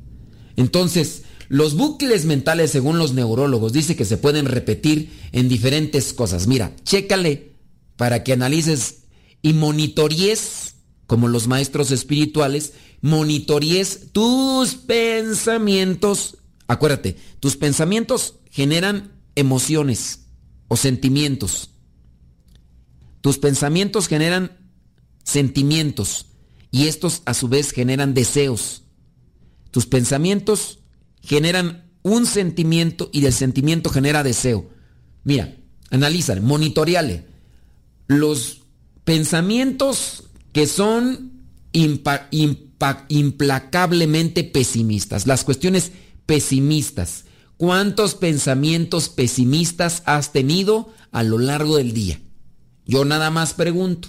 Entonces, los bucles mentales, según los neurólogos, dice que se pueden repetir en diferentes cosas. Mira, chécale para que analices y monitorees, como los maestros espirituales, monitorees tus pensamientos. Acuérdate, tus pensamientos generan emociones o sentimientos. Tus pensamientos generan sentimientos y estos a su vez generan deseos. Tus pensamientos generan un sentimiento y del sentimiento genera deseo. Mira, analízale, monitoreale. Los pensamientos que son implacablemente pesimistas, las cuestiones pesimistas. ¿Cuántos pensamientos pesimistas has tenido a lo largo del día? Yo nada más pregunto.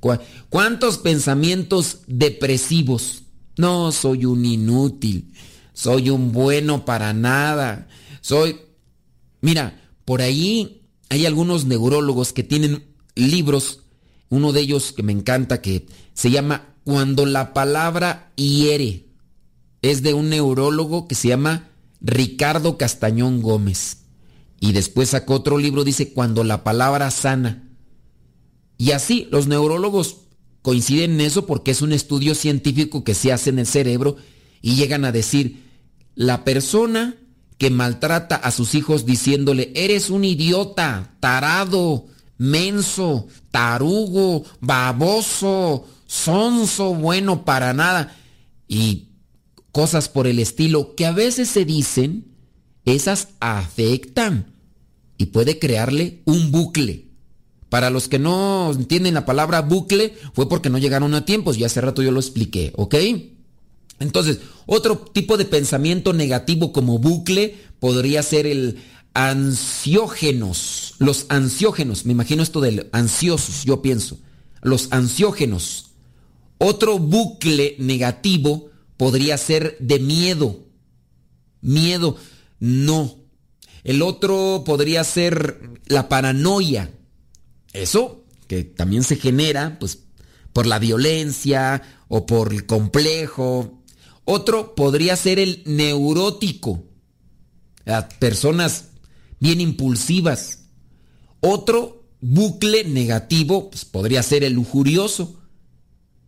¿Cu- ¿Cuántos pensamientos depresivos? No, soy un inútil. Soy un bueno para nada. Soy... Mira, por ahí hay algunos neurólogos que tienen libros. Uno de ellos que me encanta que se llama Cuando la palabra hiere. Es de un neurólogo que se llama Ricardo Castañón Gómez. Y después sacó otro libro, dice Cuando la palabra sana. Y así los neurólogos coinciden en eso porque es un estudio científico que se hace en el cerebro y llegan a decir, la persona que maltrata a sus hijos diciéndole, eres un idiota, tarado, menso, tarugo, baboso, sonso, bueno para nada, y cosas por el estilo que a veces se dicen, esas afectan y puede crearle un bucle. Para los que no entienden la palabra bucle, fue porque no llegaron a tiempos, y hace rato yo lo expliqué, ¿ok? Entonces, otro tipo de pensamiento negativo como bucle podría ser el ansiógenos. Los ansiógenos, me imagino esto de ansiosos, yo pienso. Los ansiógenos. Otro bucle negativo podría ser de miedo. Miedo, no. El otro podría ser la paranoia. Eso, que también se genera, pues, por la violencia o por el complejo. Otro podría ser el neurótico. A personas bien impulsivas. Otro bucle negativo pues, podría ser el lujurioso,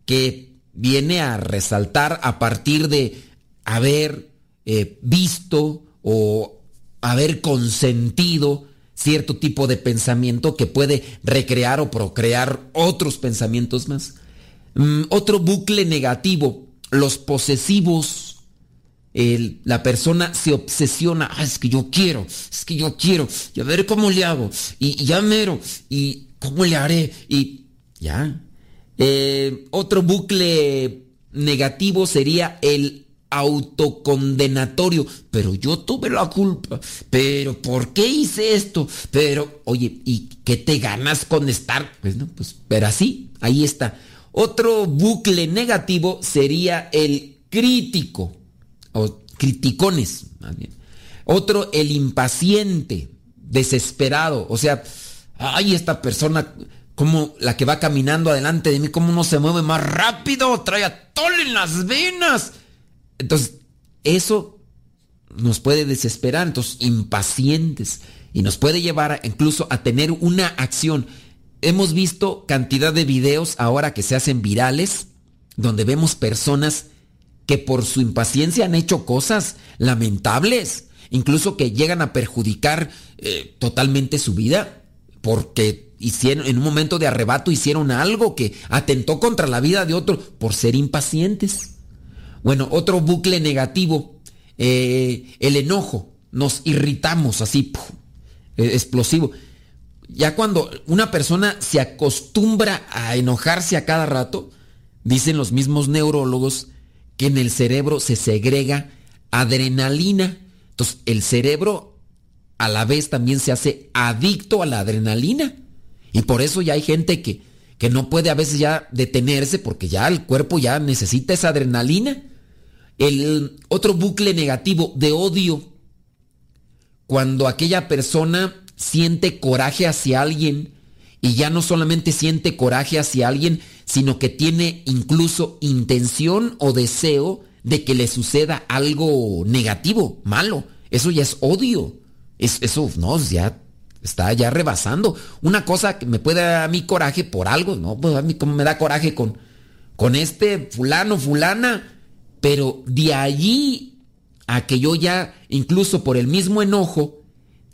que viene a resaltar a partir de haber eh, visto o haber consentido cierto tipo de pensamiento que puede recrear o procrear otros pensamientos más. Mm, otro bucle negativo, los posesivos. La persona se obsesiona, "Ah, es que yo quiero, es que yo quiero, y a ver cómo le hago, y, y ya mero, y cómo le haré, y ya. Eh, otro bucle negativo sería el autocondenatorio. Pero yo tuve la culpa. Pero ¿por qué hice esto? Pero, oye, ¿y qué te ganas con estar? Pues no, pues, pero así, ahí está. Otro bucle negativo sería el crítico. O criticones, más bien. Otro, el impaciente, desesperado. O sea, ay, esta persona, como la que va caminando adelante de mí, cómo no se mueve más rápido, trae atole en las venas. Entonces, eso nos puede desesperar, entonces, impacientes, y nos puede llevar incluso a tener una acción. Hemos visto cantidad de videos ahora que se hacen virales, donde vemos personas que por su impaciencia han hecho cosas lamentables, incluso que llegan a perjudicar eh, totalmente su vida, porque hicieron, en un momento de arrebato hicieron algo que atentó contra la vida de otro por ser impacientes. Bueno, otro bucle negativo, eh, el enojo, nos irritamos así, eh, explosivo. ya cuando una persona se acostumbra a enojarse a cada rato, dicen los mismos neurólogos que en el cerebro se segrega adrenalina. Entonces, el cerebro a la vez también se hace adicto a la adrenalina. Y por eso ya hay gente que, que no puede a veces ya detenerse porque ya el cuerpo ya necesita esa adrenalina. El otro bucle negativo de odio. Cuando aquella persona siente coraje hacia alguien y ya no solamente siente coraje hacia alguien, sino que tiene incluso intención o deseo de que le suceda algo negativo, malo. Eso ya es odio. Es, eso, no, ya está ya rebasando. Una cosa que me puede dar a mí coraje por algo, ¿no? Pues a mí como me da coraje con, con este fulano, fulana. Pero de allí a que yo ya, incluso por el mismo enojo,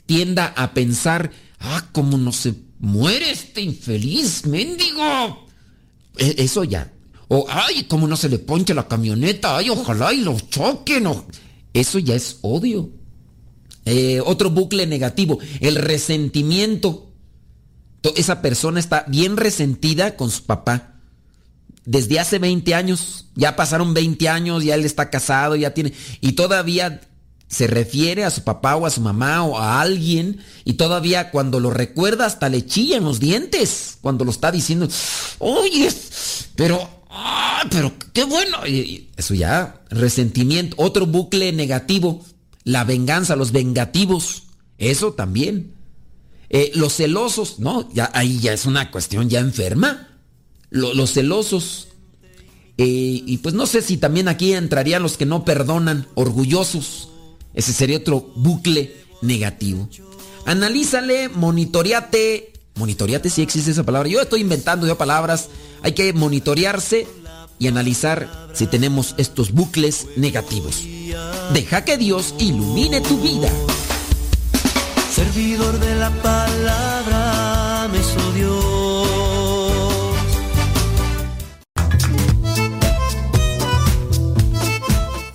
tienda a pensar, ah, cómo no se muere este infeliz, mendigo. E- Eso ya. O, ay, cómo no se le ponche la camioneta, ay, ojalá y lo choquen. o- Eso ya es odio. Eh, otro bucle negativo, el resentimiento. To- Esa persona está bien resentida con su papá. Desde hace 20 años, ya pasaron 20 años, ya él está casado, ya tiene... Y todavía se refiere a su papá o a su mamá o a alguien y todavía cuando lo recuerda hasta le chillan los dientes cuando lo está diciendo, oye, pero, ah, pero qué bueno. Eso ya, resentimiento, otro bucle negativo, la venganza, los vengativos, eso también. Eh, los celosos, no, ya ahí ya es una cuestión ya enferma. Lo- los celosos. Eh, y pues no sé si también aquí entrarían los que no perdonan, orgullosos. Ese sería otro bucle negativo. Analízale, monitoreate. Monitoreate si existe esa palabra. Yo estoy inventando yo palabras. Hay que monitorearse y analizar si tenemos estos bucles negativos. Deja que Dios ilumine tu vida. Servidor de la palabra me hizo Dios.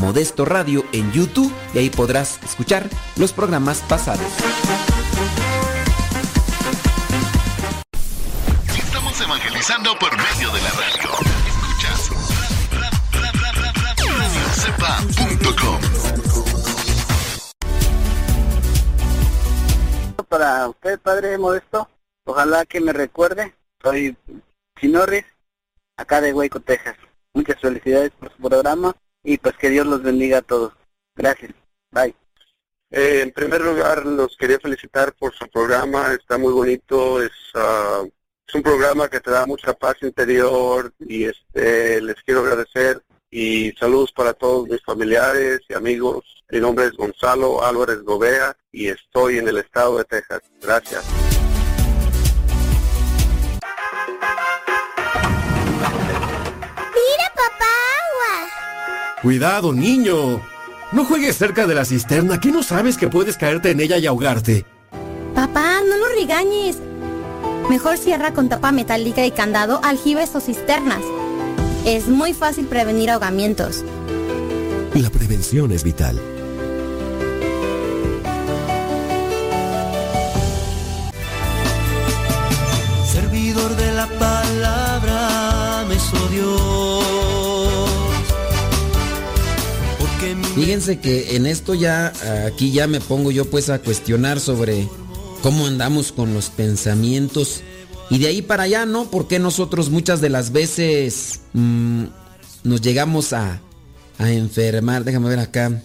Modesto Radio en YouTube y ahí podrás escuchar los programas pasados. Estamos evangelizando por medio de la radio. Escuchas radiocepa.com. Para usted, Padre Modesto, ojalá que me recuerde. Soy Chinorris, acá de Hueco, Texas. Muchas felicidades por su programa y pues que Dios los bendiga a todos. Gracias. Bye. Eh, en primer lugar, los quería felicitar por su programa, está muy bonito, es, ah, es un programa que te da mucha paz interior y este les quiero agradecer y saludos para todos mis familiares y amigos. Mi nombre es Gonzalo Álvarez Gobea y estoy en el estado de Texas. Gracias. Cuidado, niño. No juegues cerca de la cisterna, que no sabes que puedes caerte en ella y ahogarte. Papá, no lo regañes. Mejor cierra con tapa metálica y candado aljibes o cisternas. Es muy fácil prevenir ahogamientos. La prevención es vital. Servidor de la palabra me hizo Fíjense que en esto ya, aquí ya me pongo yo pues a cuestionar sobre cómo andamos con los pensamientos. Y de ahí para allá, ¿no? Porque nosotros muchas de las veces mm, nos llegamos a, a enfermar. Déjame ver acá.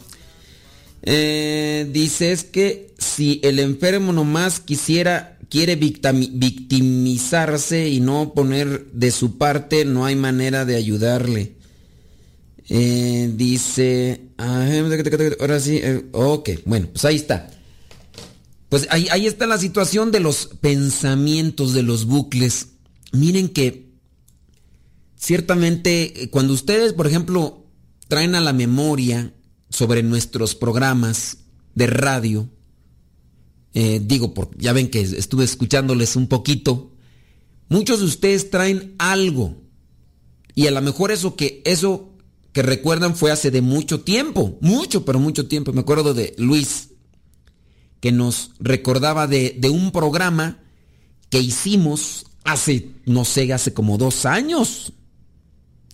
Eh, dice es que si el enfermo nomás quisiera, quiere victimizarse y no poner de su parte, no hay manera de ayudarle. Eh, dice, ah, ahora sí, eh, ok, bueno, pues ahí está. Pues ahí, ahí está la situación de los pensamientos, de los bucles. Miren que ciertamente eh, cuando ustedes, por ejemplo, traen a la memoria sobre nuestros programas de radio, digo, porque ya ven que estuve escuchándoles un poquito, muchos de ustedes traen algo y a lo mejor eso que eso que recuerdan fue hace de mucho tiempo, mucho, pero mucho tiempo. Me acuerdo de Luis, que nos recordaba de, de un programa que hicimos hace, no sé, hace como dos años,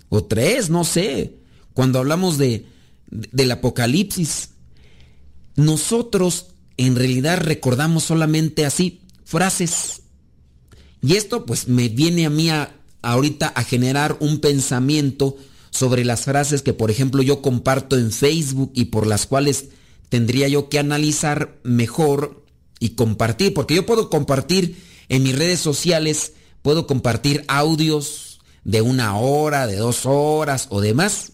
o tres, no sé, cuando hablamos de, de- del apocalipsis. Nosotros en realidad recordamos solamente así, frases. Y esto pues me viene a mí a- ahorita a generar un pensamiento sobre las frases que por ejemplo yo comparto en Facebook y por las cuales tendría yo que analizar mejor y compartir, porque yo puedo compartir en mis redes sociales, puedo compartir audios de una hora, de dos horas o demás,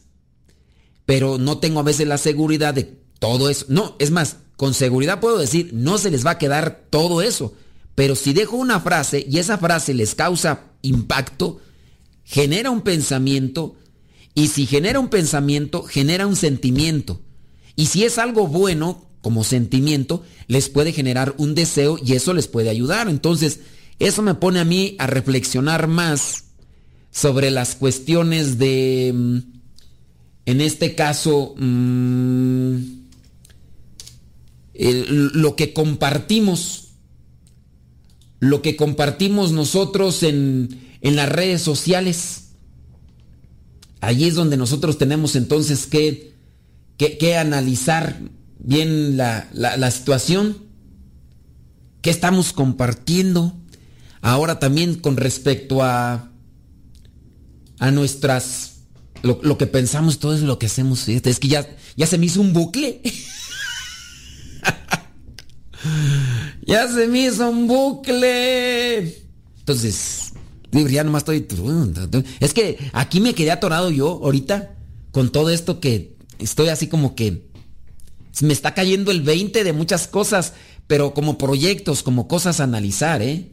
pero no tengo a veces la seguridad de todo eso. No, es más, con seguridad puedo decir, no se les va a quedar todo eso, pero si dejo una frase y esa frase les causa impacto, genera un pensamiento, y si genera un pensamiento, genera un sentimiento. Y si es algo bueno como sentimiento, les puede generar un deseo y eso les puede ayudar. Entonces, eso me pone a mí a reflexionar más sobre las cuestiones de, mm, en este caso, mm, lo que compartimos, lo que compartimos nosotros en, en las redes sociales. Allí es donde nosotros tenemos entonces que, que- analizar bien la, la- situación. ¿Qué estamos compartiendo? Ahora también con respecto a, a nuestras... Lo, lo que pensamos, todo es lo que hacemos. Es que ya, ya se me hizo un bucle. [laughs] ya se me hizo un bucle. Entonces, ya nomás estoy... Es que aquí me quedé atorado yo ahorita con todo esto que estoy así como que... Me está cayendo el 20 de muchas cosas, pero como proyectos, como cosas a analizar, ¿eh?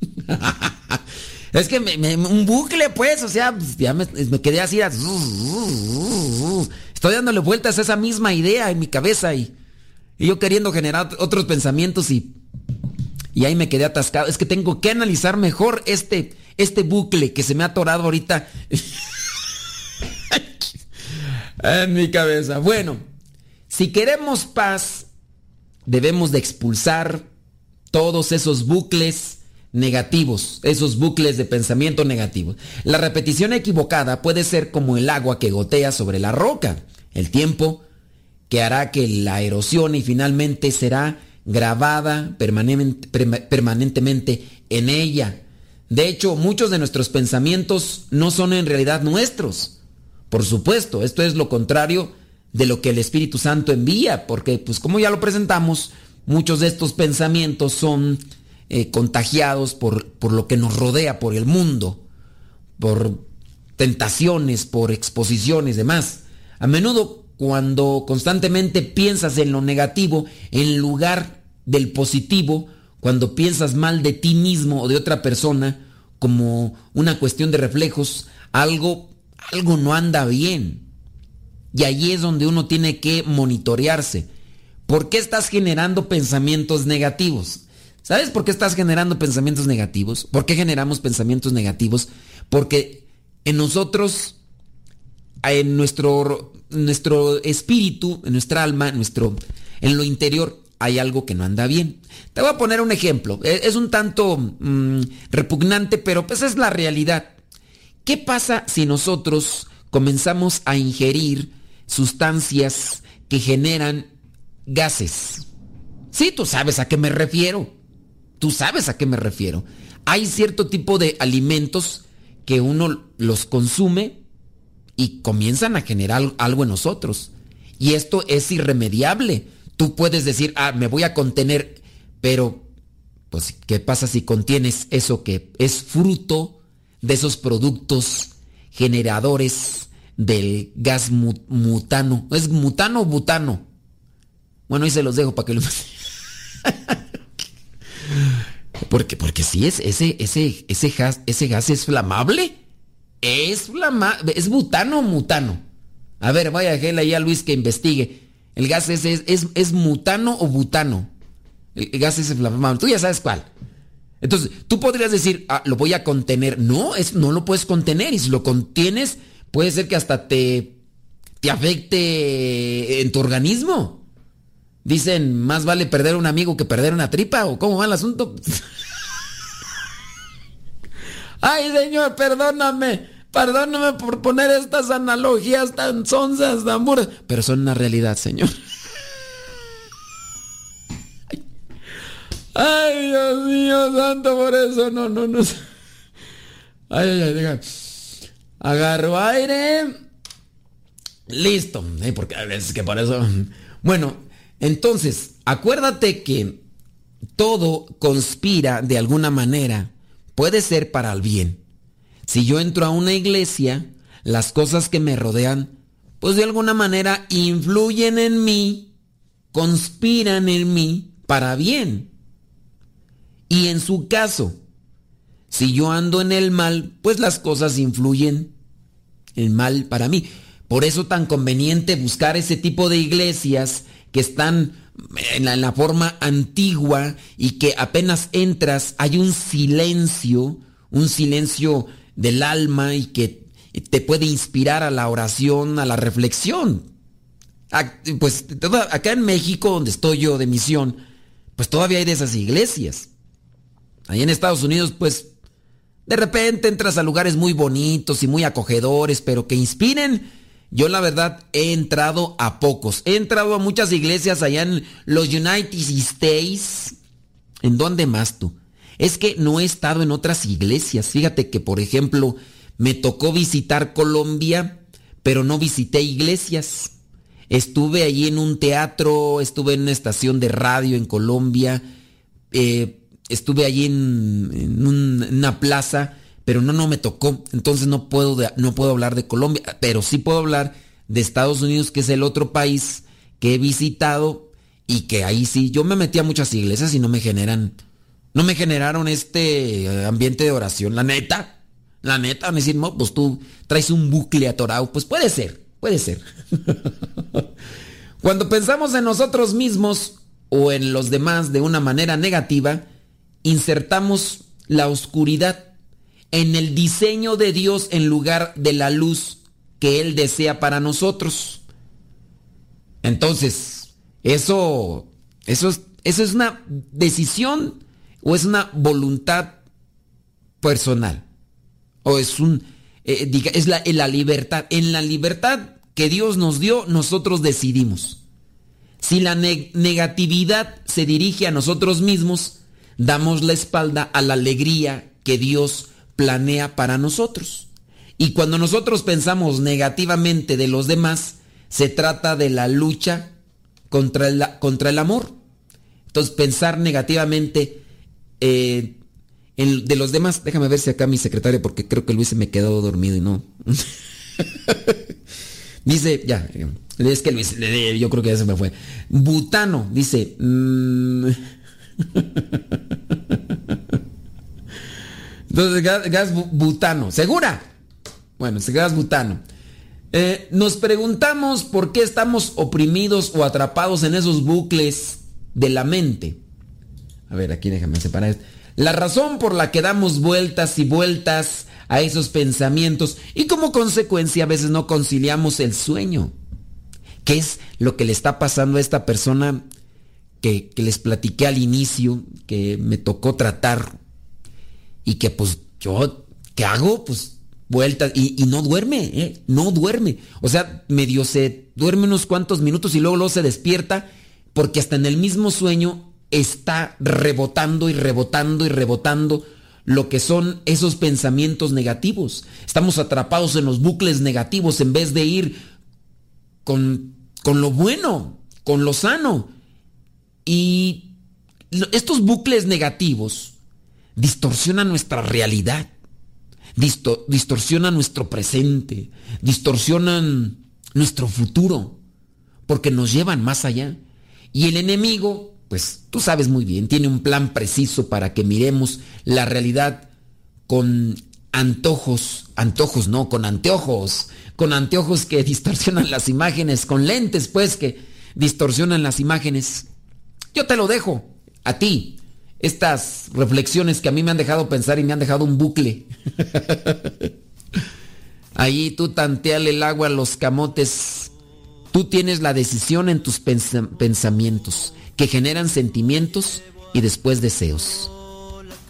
[laughs] es que me- un bucle, pues, o sea, pues, ya me, quedé así. Estoy dándole vueltas a esa misma idea en mi cabeza y, y yo queriendo generar otros pensamientos y, y ahí me quedé atascado. Es que tengo que analizar mejor este, este bucle que se me ha atorado ahorita [laughs] en mi cabeza. Bueno, si queremos paz, debemos de expulsar todos esos bucles negativos, esos bucles de pensamiento negativos. La repetición equivocada puede ser como el agua que gotea sobre la roca. El tiempo que hará que la erosión y finalmente será grabada permanente- perma- permanentemente en ella. De hecho, muchos de nuestros pensamientos no son en realidad nuestros. Por supuesto, esto es lo contrario de lo que el Espíritu Santo envía, porque pues como ya lo presentamos, muchos de estos pensamientos son eh, contagiados por, por lo que nos rodea, por el mundo, por tentaciones, por exposiciones, demás. A menudo cuando constantemente piensas en lo negativo en lugar del positivo, cuando piensas mal de ti mismo o de otra persona como una cuestión de reflejos, algo algo no anda bien. Y allí es donde uno tiene que monitorearse. ¿Por qué estás generando pensamientos negativos? ¿Sabes por qué estás generando pensamientos negativos? ¿Por qué generamos pensamientos negativos? Porque en nosotros, en nuestro, nuestro espíritu, en nuestra alma, en, nuestro, en lo interior, hay algo que no anda bien. Te voy a poner un ejemplo. E- Es un tanto mm, repugnante, pero pues es la realidad. ¿Qué pasa si nosotros comenzamos a ingerir sustancias que generan gases? Sí, tú sabes a qué me refiero. Tú sabes a qué me refiero. Hay cierto tipo de alimentos que uno los consume y comienzan a generar algo en nosotros. Y esto es irremediable. Tú puedes decir, ah, me voy a contener, pero, pues, ¿qué pasa si contienes eso que es fruto de esos productos generadores del gas mu- mutano? ¿Es mutano o butano? Bueno, ahí se los dejo para que lo... [laughs] Porque, porque sí es, ese, ese, ese gas, ese gas es flamable. Es flamable. ¿Es butano o mutano? A ver, vaya a dejarle ahí a Luis que investigue. ¿El gas ese es, es, es mutano o butano? El, gas ese flamable. Tú ya sabes cuál. Entonces, tú podrías decir, ah, lo voy a contener. No, es, no lo puedes contener. Y si lo contienes, puede ser que hasta te, te afecte en tu organismo. Dicen, más vale perder un amigo que perder una tripa. ¿O cómo va el asunto? [laughs] Ay, señor, perdóname. Perdóname por poner estas analogías tan sonzas, tan burdas. Pero son una realidad, señor. [laughs] Ay, Dios mío, santo, por eso no, no, no. Ay, ay, ay, deja. Agarro aire. Listo. Eh, porque veces que por eso. Bueno, entonces, acuérdate que todo conspira de alguna manera. Puede ser para el bien. Si yo entro a una iglesia, las cosas que me rodean, pues de alguna manera influyen en mí, conspiran en mí para bien. Y en su caso, si yo ando en el mal, pues las cosas influyen en mal para mí. Por eso tan conveniente buscar ese tipo de iglesias que están en la, en la forma antigua y que apenas entras hay un silencio, un silencio del alma y que te puede inspirar a la oración, a la reflexión. Pues acá en México, donde estoy yo de misión, pues todavía hay de esas iglesias. Ahí en Estados Unidos, pues de repente entras a lugares muy bonitos y muy acogedores, pero que inspiren. Yo la verdad he entrado a pocos. He entrado a muchas iglesias allá en los United States. ¿En dónde más tú? Es que no he estado en otras iglesias. Fíjate que, por ejemplo, me tocó visitar Colombia, pero no visité iglesias. Estuve allí en un teatro, estuve en una estación de radio en Colombia, eh, estuve allí en, en un- en una plaza, pero no, no me tocó. Entonces no puedo, no puedo hablar de Colombia, pero sí puedo hablar de Estados Unidos, que es el otro país que he visitado y que ahí sí, yo me metí a muchas iglesias y no me generan, no me generaron este eh, ambiente de oración, la neta. La neta, me dicen, no, pues tú traes un bucle atorado. Pues puede ser, puede ser. [laughs] Cuando pensamos en nosotros mismos o en los demás de una manera negativa, insertamos la oscuridad en el diseño de Dios en lugar de la luz que Él desea para nosotros. Entonces, eso, eso es, eso es una decisión o es una voluntad personal. O es un, eh, diga, es la, la libertad. En la libertad que Dios nos dio, nosotros decidimos. Si la ne- negatividad se dirige a nosotros mismos, damos la espalda a la alegría que Dios planea para nosotros. Y cuando nosotros pensamos negativamente de los demás, se trata de la lucha contra el, contra el amor. Entonces, pensar negativamente eh, de los demás, déjame ver si acá mi secretaria, porque creo que Luis se me quedó dormido y no. [laughs] dice, ya, es que Luis, eh, yo creo que ya se me fue. Butano, dice. mm, [laughs] Entonces, gas, gas bu- butano. ¿Segura? Bueno, gas butano. Eh, nos preguntamos por qué estamos oprimidos o atrapados en esos bucles de la mente. A ver, aquí déjame separar. La razón por la que damos vueltas y vueltas a esos pensamientos y como consecuencia a veces no conciliamos el sueño. ¿Qué es lo que le está pasando a esta persona que, que les platiqué al inicio, que me tocó tratar y que pues yo, ¿qué hago? Pues vuelta y, y no duerme, ¿eh? no duerme. O sea, medio se duerme unos cuantos minutos y luego, luego se despierta porque hasta en el mismo sueño está rebotando y rebotando y rebotando lo que son esos pensamientos negativos. Estamos atrapados en los bucles negativos en vez de ir con, con lo bueno, con lo sano. Y estos bucles negativos distorsionan nuestra realidad, disto- distorsionan nuestro presente, distorsionan nuestro futuro, porque nos llevan más allá. Y el enemigo, pues tú sabes muy bien, tiene un plan preciso para que miremos la realidad con antojos, antojos no, con anteojos, con anteojos que [laughs] distorsionan las imágenes, con lentes pues que distorsionan las imágenes. Yo te lo dejo, a ti, estas reflexiones que a mí me han dejado pensar y me han dejado un bucle. [laughs] Ahí tú tanteale el agua a los camotes. Tú tienes la decisión en tus pensa- pensamientos que generan sentimientos y después deseos.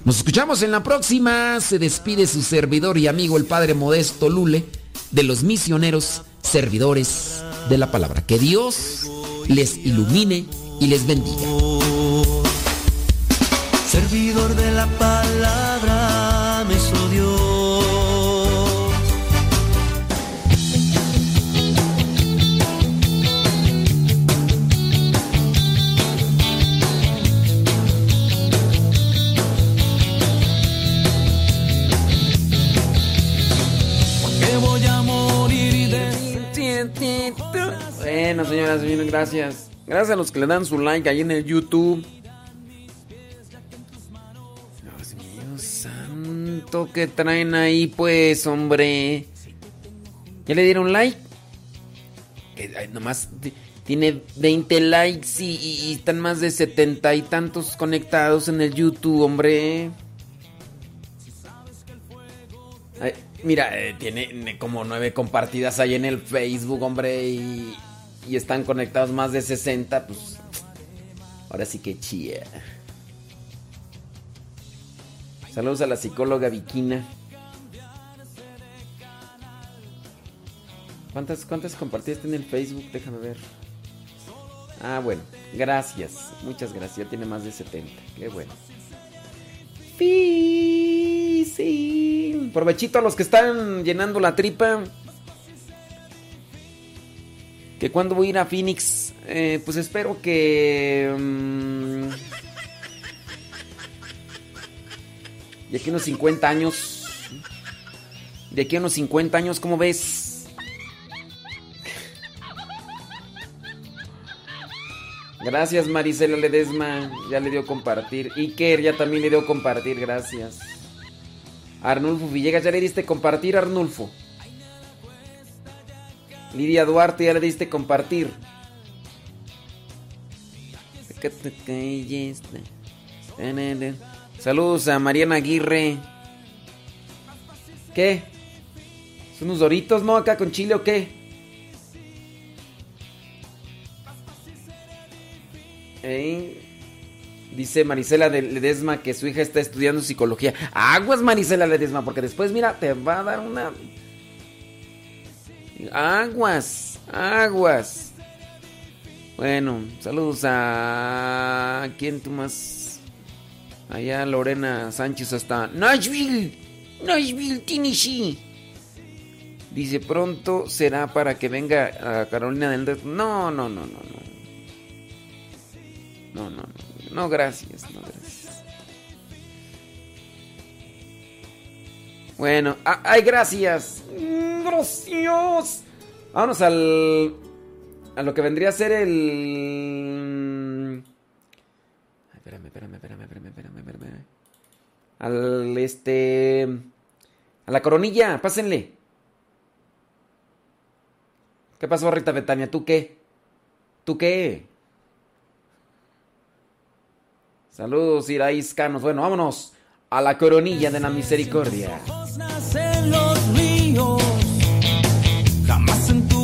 Nos escuchamos en la próxima. Se despide su servidor y amigo el Padre Modesto Lule de los misioneros servidores de la palabra. Que Dios les ilumine y les bendiga. Servidor de la palabra de Bueno, señoras y señores, gracias. Gracias a los que le dan su like ahí en el YouTube. Dios mío santo, que traen ahí, pues, hombre? ¿Ya le dieron like? Nomás ti- tiene 20 likes y, y- y están más de 70 y tantos conectados en el YouTube, hombre. Mira, eh, tiene como nueve compartidas ahí en el Facebook, hombre, y, y están conectados más de 60, pues ahora sí que chía. Saludos a la psicóloga Vikina. ¿Cuántas, ¿Cuántas compartiste en el Facebook? Déjame ver. Ah, bueno, gracias. Muchas gracias. Ya tiene más de 70. Qué bueno. Sí, sí. Provechito a los que están llenando la tripa. Que cuando voy a ir a Phoenix, eh, pues espero que... mm, de aquí a unos 50 años... De aquí a unos 50 años, ¿cómo ves? Gracias Marisela Ledesma, ya le dio compartir. Iker ya también le dio compartir, gracias. Arnulfo Villegas, ya le diste compartir, Arnulfo. Lidia Duarte, ya le diste compartir. Saludos a Mariana Aguirre. ¿Qué? ¿Son unos doritos, no? Acá con chile o qué? ¿Eh? Dice Marisela de Ledesma que su hija está estudiando psicología. Aguas, Marisela Ledesma, porque después, mira, te va a dar una. Aguas, aguas. Bueno, saludos a. ¿Quién tú más? Allá Lorena Sánchez hasta Nashville, Nashville, Tennessee. Dice pronto será para que venga a Carolina del. No, no, no, no, no. No, no, no. No, gracias, no, gracias. Bueno, ah, ay, gracias. Mm, Gracias. Vámonos al. A lo que vendría a ser el. Ay, Espérame, espérame, espérame, espérame, espérame, espérame. Al este. A la coronilla, pásenle. ¿Qué pasó, Rita Betania? ¿Tú qué? ¿Tú qué? Saludos, Iraís Canos. Bueno, vámonos a la coronilla de la misericordia. Jamás en tu.